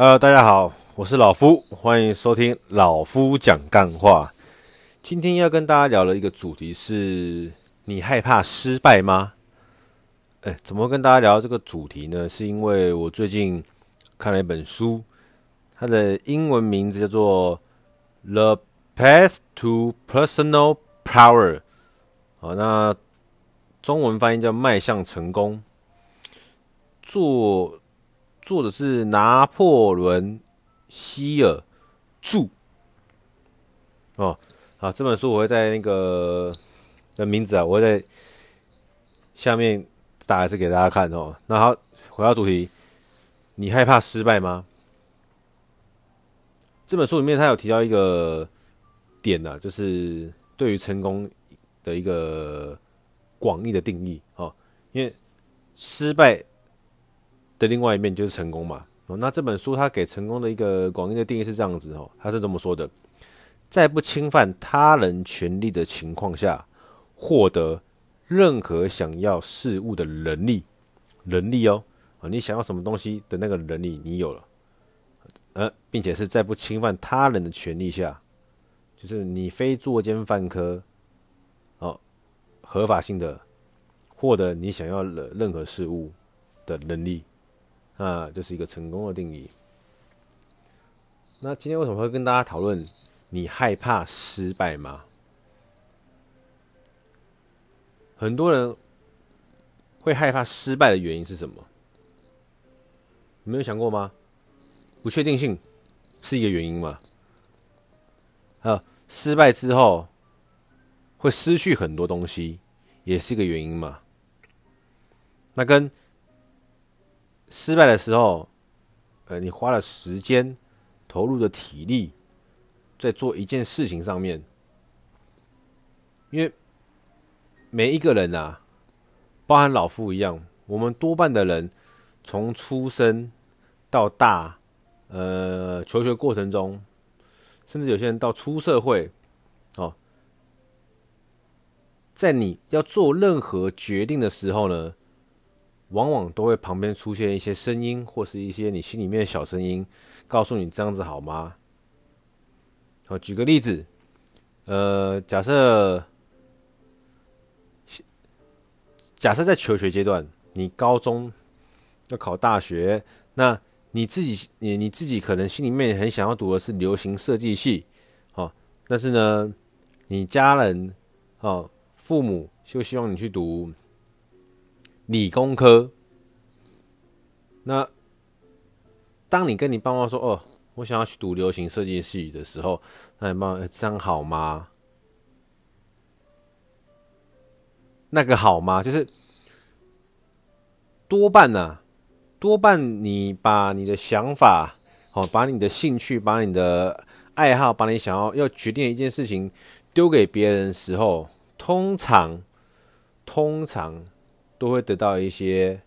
Hello，大家好，我是老夫，欢迎收听老夫讲干话。今天要跟大家聊的一个主题是：你害怕失败吗？哎，怎么跟大家聊这个主题呢？是因为我最近看了一本书，它的英文名字叫做《The Path to Personal Power》。好，那中文翻译叫《迈向成功》，作。作者是拿破仑·希尔著。哦，好，这本书我会在那个的名字啊，我会在下面打一次给大家看哦。那好，回到主题，你害怕失败吗？这本书里面他有提到一个点呢、啊，就是对于成功的一个广义的定义哦，因为失败。的另外一面就是成功嘛。哦，那这本书它给成功的一个广义的定义是这样子哦，它是这么说的：在不侵犯他人权利的情况下，获得任何想要事物的能力，能力哦，啊，你想要什么东西的那个能力你有了，呃，并且是在不侵犯他人的权利下，就是你非作奸犯科，哦，合法性的获得你想要的任何事物的能力。啊，这是一个成功的定义。那今天为什么会跟大家讨论你害怕失败吗？很多人会害怕失败的原因是什么？你没有想过吗？不确定性是一个原因吗？啊失败之后会失去很多东西，也是一个原因吗？那跟失败的时候，呃，你花了时间、投入的体力，在做一件事情上面，因为每一个人啊，包含老夫一样，我们多半的人从出生到大，呃，求学过程中，甚至有些人到出社会，哦，在你要做任何决定的时候呢，往往都会旁边出现一些声音，或是一些你心里面的小声音，告诉你这样子好吗？好，举个例子，呃，假设假设在求学阶段，你高中要考大学，那你自己你你自己可能心里面很想要读的是流行设计系，哦，但是呢，你家人哦，父母就希望你去读。理工科，那当你跟你爸妈说：“哦，我想要去读流行设计系的时候，那你爸妈这样好吗？那个好吗？就是多半呢、多半你把你的想法，哦，把你的兴趣，把你的爱好，把你想要要决定的一件事情丢给别人的时候，通常，通常。”都会得到一些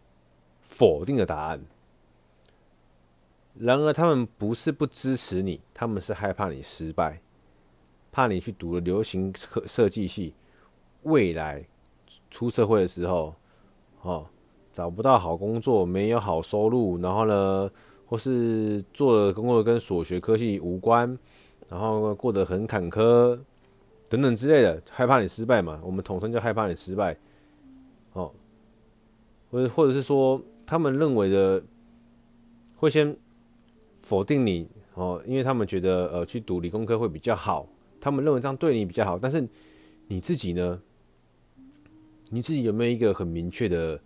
否定的答案。然而，他们不是不支持你，他们是害怕你失败，怕你去读了流行科设计系，未来出社会的时候，哦，找不到好工作，没有好收入，然后呢，或是做的工作跟所学科系无关，然后过得很坎坷，等等之类的，害怕你失败嘛？我们统称叫害怕你失败，哦。或者，或者是说，他们认为的会先否定你哦，因为他们觉得呃，去读理工科会比较好，他们认为这样对你比较好。但是你自己呢？你自己有没有一个很明确的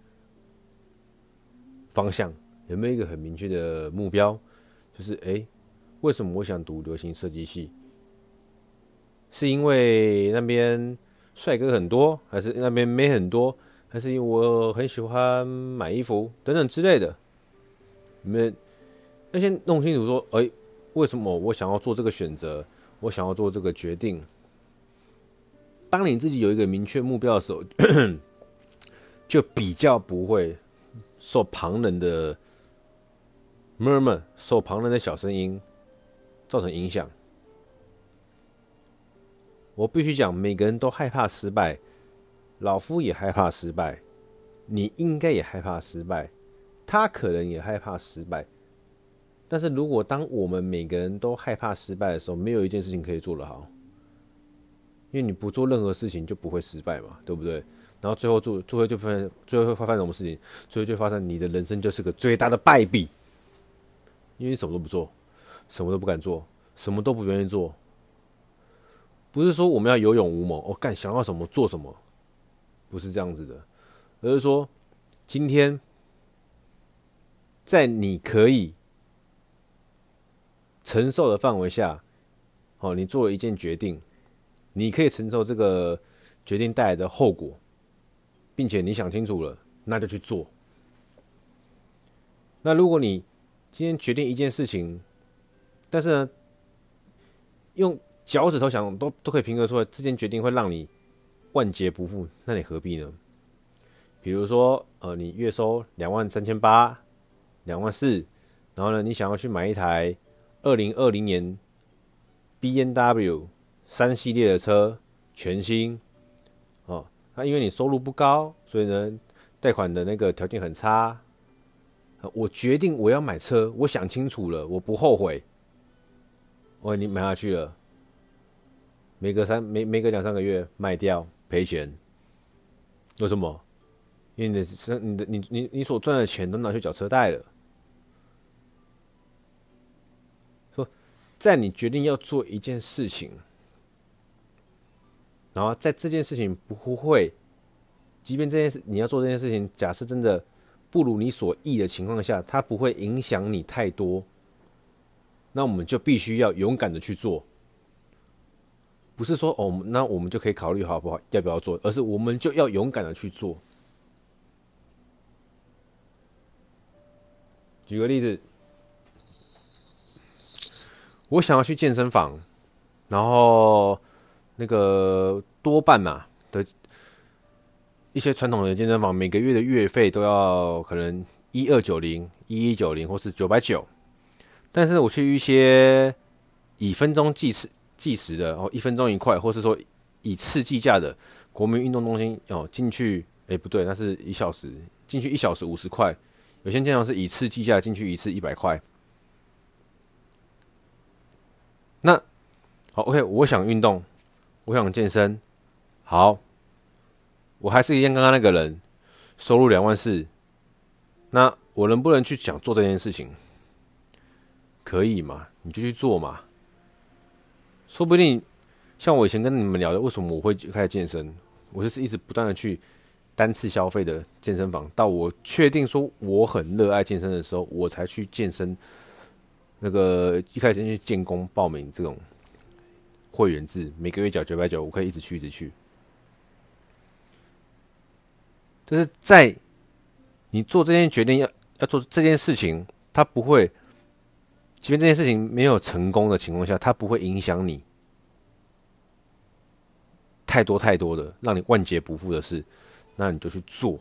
方向？有没有一个很明确的目标？就是哎、为什么我想读流行设计系？是因为那边帅哥很多，还是那边妹很多？还是因为我很喜欢买衣服等等之类的，你们要先弄清楚说，哎，为什么我想要做这个选择？我想要做这个决定。当你自己有一个明确目标的时候，就比较不会受旁人的 murmur，受旁人的小声音造成影响。我必须讲，每个人都害怕失败。老夫也害怕失败，你应该也害怕失败，他可能也害怕失败，但是如果当我们每个人都害怕失败的时候，没有一件事情可以做得好，因为你不做任何事情就不会失败嘛，对不对？然后最后做，最后就发生，最后会发生什么事情？最后就发生你的人生就是个最大的败笔，因为你什么都不做，什么都不敢做，什么都不愿意做。不是说我们要有勇无谋，我、哦、干想要什么做什么，不是这样子的，而是说今天在你可以。承受的范围下，哦，你做了一件决定，你可以承受这个决定带来的后果，并且你想清楚了，那就去做。那如果你今天决定一件事情，但是呢，用脚趾头想都都可以评估出来，这件决定会让你万劫不复，那你何必呢？比如说，呃，你月收两万三千八，两万四，然后呢，你想要去买一台。二零二零年 B N W 三系列的车全新哦，那因为你收入不高，所以呢，贷款的那个条件很差。我决定我要买车，我想清楚了，我不后悔。我你买下去了，每隔三每每隔两三个月卖掉赔钱，为什么？因为你的你的你你你所赚的钱都拿去缴车贷了。说在你决定要做一件事情，然后在这件事情不会，即便这件事你要做这件事情，假设真的不如你所意的情况下，它不会影响你太多，那我们就必须要勇敢的去做，不是说哦，那我们就可以考虑好不好要不要做，而是我们就要勇敢的去做。举个例子。我想要去健身房，然后那个多半呐的一些传统的健身房，每个月的月费都要可能一二九零、一一九零或是九百九。但是我去一些以分钟计时计时的哦，一分钟一块，或是说以次计价的国民运动中心哦，进去哎不对，那是一小时进去一小时五十块，有些健身房是以次计价进去一次一百块。那好，OK，我想运动，我想健身，好，我还是一样刚刚那个人，收入两万四，那我能不能去想做这件事情？可以嘛？你就去做嘛。说不定像我以前跟你们聊的，为什么我会开始健身？我就是一直不断的去单次消费的健身房，到我确定说我很热爱健身的时候，我才去健身。那个一开始先去建工报名这种会员制，每个月缴九百九，我可以一直去一直去。就是在你做这件决定要要做这件事情，它不会，即便这件事情没有成功的情况下，它不会影响你太多太多的，让你万劫不复的事，那你就去做，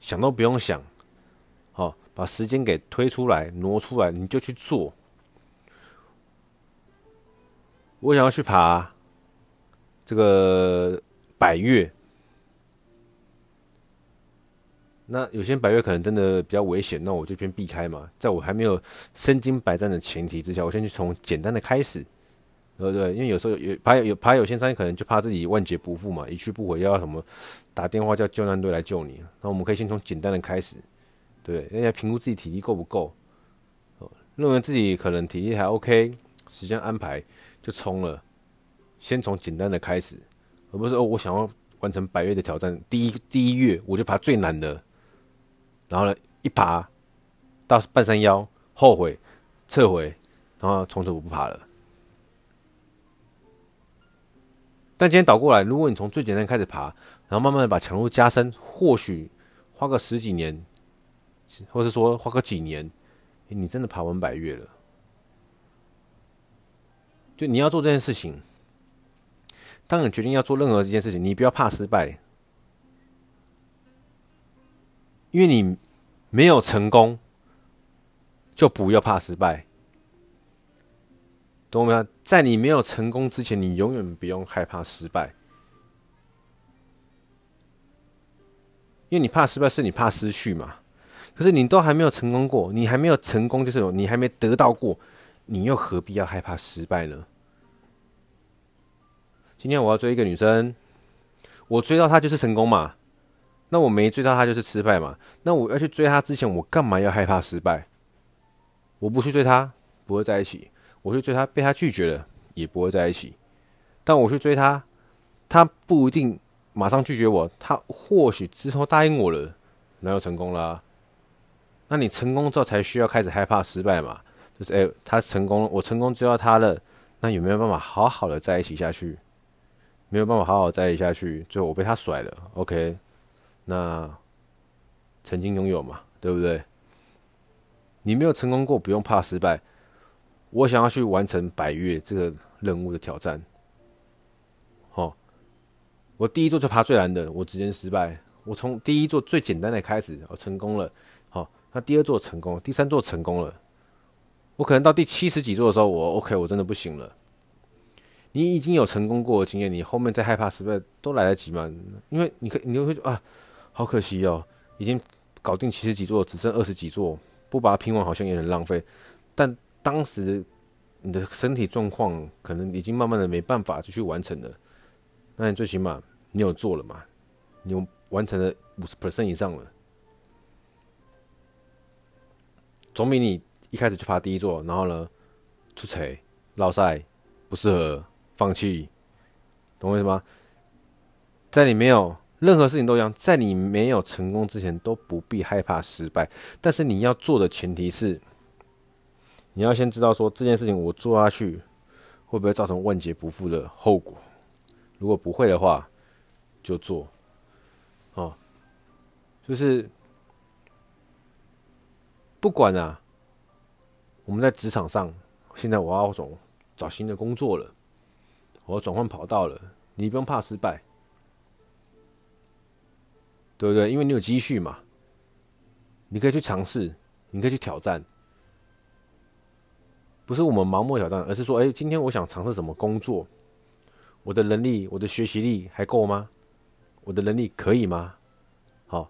想都不用想。好把时间给推出来、挪出来，你就去做。我想要去爬这个百岳，那有些百越可能真的比较危险，那我就先避开嘛。在我还没有身经百战的前提之下，我先去从简单的开始，对不对？因为有时候有爬有爬有些山，可能就怕自己万劫不复嘛，一去不回，要什么打电话叫救难队来救你。那我们可以先从简单的开始。对，人家评估自己体力够不够，认为自己可能体力还 OK，时间安排就冲了，先从简单的开始，而不是哦，我想要完成百岳的挑战，第一第一月我就爬最难的，然后呢一爬到半山腰后悔撤回，然后从此我不爬了。但今天倒过来，如果你从最简单开始爬，然后慢慢的把强度加深，或许花个十几年。或是说花个几年，你真的爬完百岳了。就你要做这件事情，当你决定要做任何一件事情，你不要怕失败，因为你没有成功，就不要怕失败。懂没有？在你没有成功之前，你永远不用害怕失败，因为你怕失败是你怕失去嘛。可是你都还没有成功过，你还没有成功，就是你还没得到过，你又何必要害怕失败呢？今天我要追一个女生，我追到她就是成功嘛？那我没追到她就是失败嘛？那我要去追她之前，我干嘛要害怕失败？我不去追她，不会在一起；我去追她，被她拒绝了，也不会在一起。但我去追她，她不一定马上拒绝我，她或许之后答应我了，那就成功了。那你成功之后才需要开始害怕失败嘛？就是诶，她成功了，我成功追到她了，那有没有办法好好的在一起下去？没有办法好好在一起下去，最后我被她甩了。OK，那曾经拥有嘛，对不对？你没有成功过，不用怕失败。我想要去完成百越这个任务的挑战。好，我第一座就爬最难的，我直接失败。我从第一座最简单的开始，我成功了。好，那第二座成功，第三座成功了。我可能到第七十几座的时候，我 OK，我真的不行了。你已经有成功过的经验，你后面再害怕失败都来得及嘛？因为你可你就会啊，好可惜哦，已经搞定七十几座，只剩二十几座。不把它拼完好像也很浪费，但当时你的身体状况可能已经慢慢的没办法继续完成了，那你最起码你有做了嘛？你完成了五十 percent 以上了，总比你一开始就爬第一座，然后呢出错、落赛、不适合、放弃，懂我意思吗？在你没有。任何事情都一样，在你没有成功之前，都不必害怕失败。但是你要做的前提是，你要先知道说这件事情我做下去会不会造成万劫不复的后果。如果不会的话，就做。哦，就是不管啊，我们在职场上，现在我要走找新的工作了，我要转换跑道了，你不用怕失败。对不对？因为你有积蓄嘛，你可以去尝试，你可以去挑战。不是我们盲目挑战，而是说，哎，今天我想尝试什么工作，我的能力、我的学习力还够吗？我的能力可以吗？好，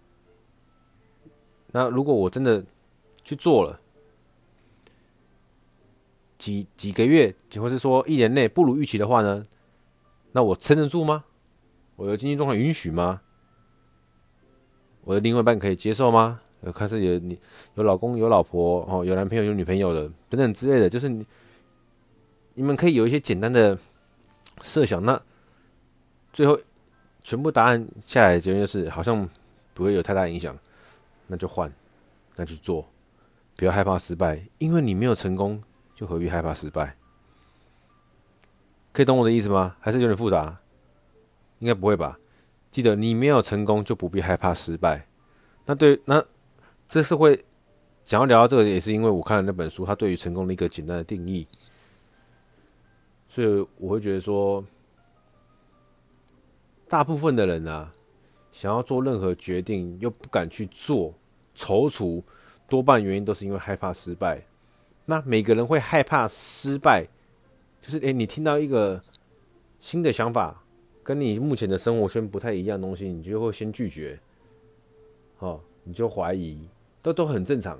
那如果我真的去做了，几几个月，或是说一年内不如预期的话呢？那我撑得住吗？我的经济状况允许吗？我的另外一半可以接受吗？有开始有你有老公有老婆哦，有男朋友有女朋友的等等之类的，就是你你们可以有一些简单的设想。那最后全部答案下来结论就是好像不会有太大影响，那就换，那就做，不要害怕失败，因为你没有成功，就何必害怕失败？可以懂我的意思吗？还是有点复杂？应该不会吧？记得，你没有成功，就不必害怕失败。那对，那这是会想要聊到这个，也是因为我看了那本书，它对于成功的一个简单的定义。所以我会觉得说，大部分的人啊，想要做任何决定又不敢去做，踌躇，多半原因都是因为害怕失败。那每个人会害怕失败，就是诶，你听到一个新的想法。跟你目前的生活圈不太一样的东西，你就会先拒绝，哦，你就怀疑，都都很正常。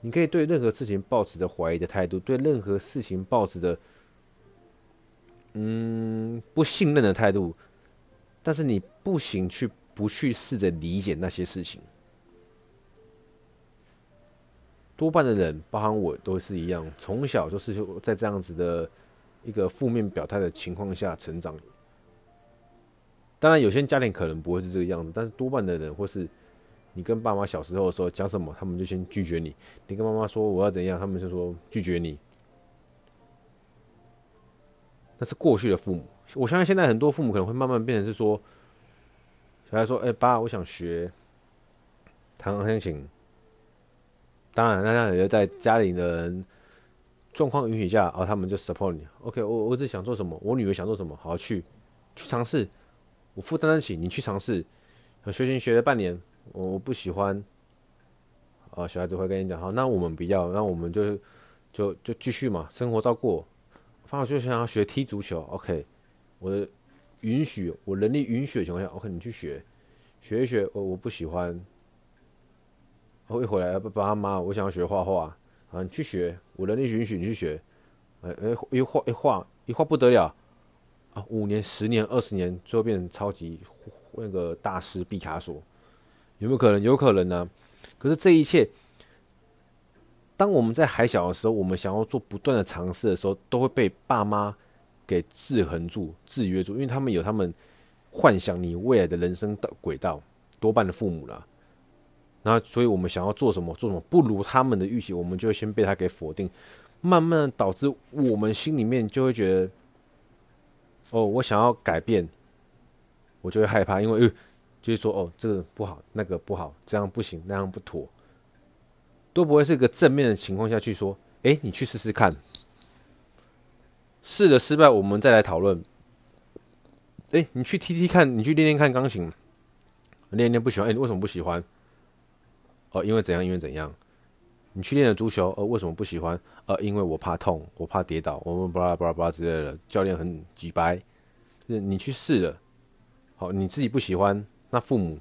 你可以对任何事情抱持着怀疑的态度，对任何事情抱持着嗯不信任的态度，但是你不行去不去试着理解那些事情。多半的人，包含我，都是一样，从小就是在这样子的一个负面表态的情况下成长。当然，有些家庭可能不会是这个样子，但是多半的人，或是你跟爸妈小时候的时候讲什么，他们就先拒绝你。你跟妈妈说我要怎样，他们就说拒绝你。那是过去的父母。我相信现在很多父母可能会慢慢变成是说，小孩说：“哎，爸，我想学弹钢琴。”当然，那那也在家里的人状况允许下，哦，他们就 support 你。OK，我我儿子想做什么，我女儿想做什么，好去去尝试。我负担得起，你去尝试。学琴学了半年，我我不喜欢。啊，小孩子会跟你讲，好，那我们不要，那我们就就就继续嘛，生活照过。放学想要学踢足球，OK，我的允许，我能力允许的情况下，OK，你去学，学一学，我我不喜欢。我一回来，爸爸妈，我想要学画画啊，你去学，我能力允许你去学。哎哎，一画一画一画不得了啊！五年、十年、二十年，最后变成超级那个大师毕卡索，有没有可能？有可能呢、可是这一切，当我们在还小的时候，我们想要做不断的尝试的时候，都会被爸妈给制衡住、制约住，因为他们有他们幻想你未来的人生的轨道，多半的父母了。那，所以我们想要做什么，做什么不如他们的预期，我们就先被他给否定。慢慢导致我们心里面就会觉得，哦，我想要改变，我就会害怕，因为，就是说，哦，这个不好，那个不好，这样不行，那样不妥，都不会是一个正面的情况下去说，哎，你去试试看，试的失败，我们再来讨论。哎，你去踢踢看，你去练练看钢琴，练练不喜欢，哎，你为什么不喜欢？哦，因为怎样，因为怎样。你去练了足球，呃，为什么不喜欢？呃，因为我怕痛，我怕跌倒，我们巴拉巴拉巴拉之类的。教练很机掰，就是你去试了，好，你自己不喜欢，那父母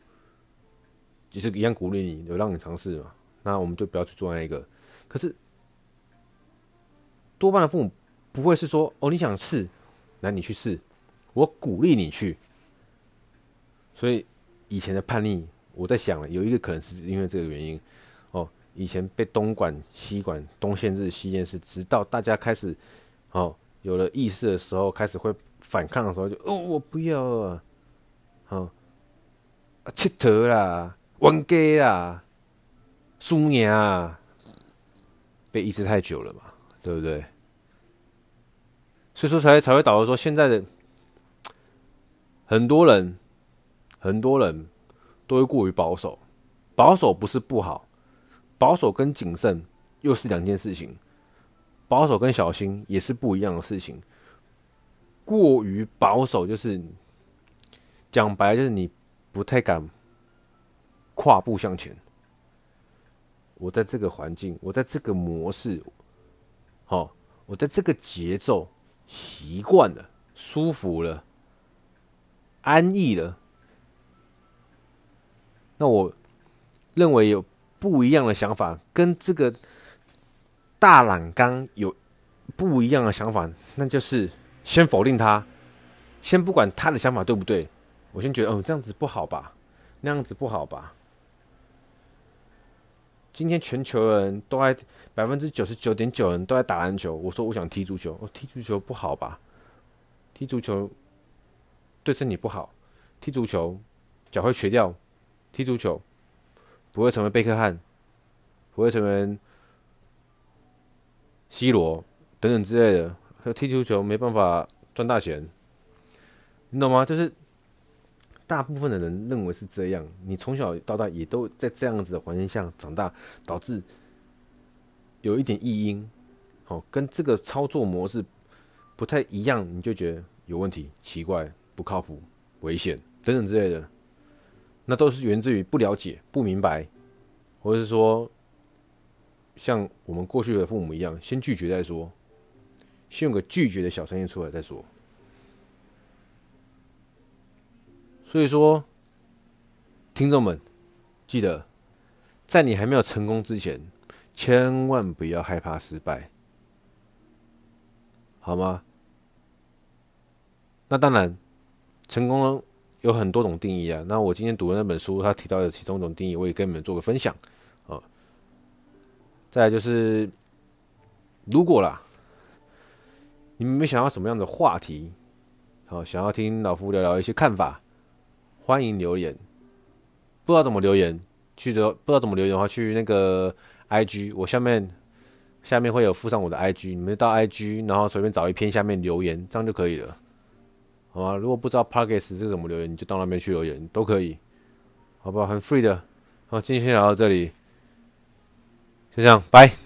其实一样鼓励你，有让你尝试嘛。那我们就不要去做那一个。可是多半的父母不会是说，哦，你想试，那你去试，我鼓励你去。所以以前的叛逆，我在想了，有一个可能是因为这个原因。哦以前被东管西管，东限制西限制，直到大家开始哦有了意识的时候，开始会反抗的时候就，哦我不要啊，好啊，切头啦，玩 gay 啦，输赢啊，被抑制太久了嘛，对不对？所以说才才会导致说现在的很多人，很多人都会过于保守，保守不是不好。保守跟谨慎又是两件事情，保守跟小心也是不一样的事情。过于保守就是讲白了，就是你不太敢跨步向前。我在这个环境，我在这个模式，好，我在这个节奏习惯了，舒服了，安逸了。那我认为有。不一样的想法，跟这个大染缸有不一样的想法，那就是先否定他，先不管他的想法对不对，我先觉得，哦，这样子不好吧，那样子不好吧。今天全球人都在百分之九十九点九人都在打篮球，我说我想踢足球，哦，踢足球不好吧？踢足球对身体不好，踢足球脚会瘸掉，踢足球。不会成为贝克汉，不会成为 C 罗等等之类的。和踢足球没办法赚大钱，你懂吗？就是大部分的人认为是这样。你从小到大也都在这样子的环境下长大，导致有一点异音，哦，跟这个操作模式不太一样，你就觉得有问题、奇怪、不靠谱、危险等等之类的。那都是源自于不了解、不明白，或者是说，像我们过去的父母一样，先拒绝再说，先有个拒绝的小声音出来再说。所以说，听众们，记得在你还没有成功之前，千万不要害怕失败，好吗？那当然，成功了。有很多种定义啊，那我今天读的那本书，它提到的其中一种定义，我也跟你们做个分享啊。再来就是，如果啦，你们想要什么样的话题，好，想要听老夫聊聊一些看法，欢迎留言。不知道怎么留言，去的不知道怎么留言的话，去那个 IG，我下面下面会有附上我的 IG，你们到 IG，然后随便找一篇下面留言，这样就可以了。好吧，如果不知道 Parks 这是怎么留言，你就到那边去留言都可以，好不好？很 free 的。好，今天先聊到这里，就这样，拜。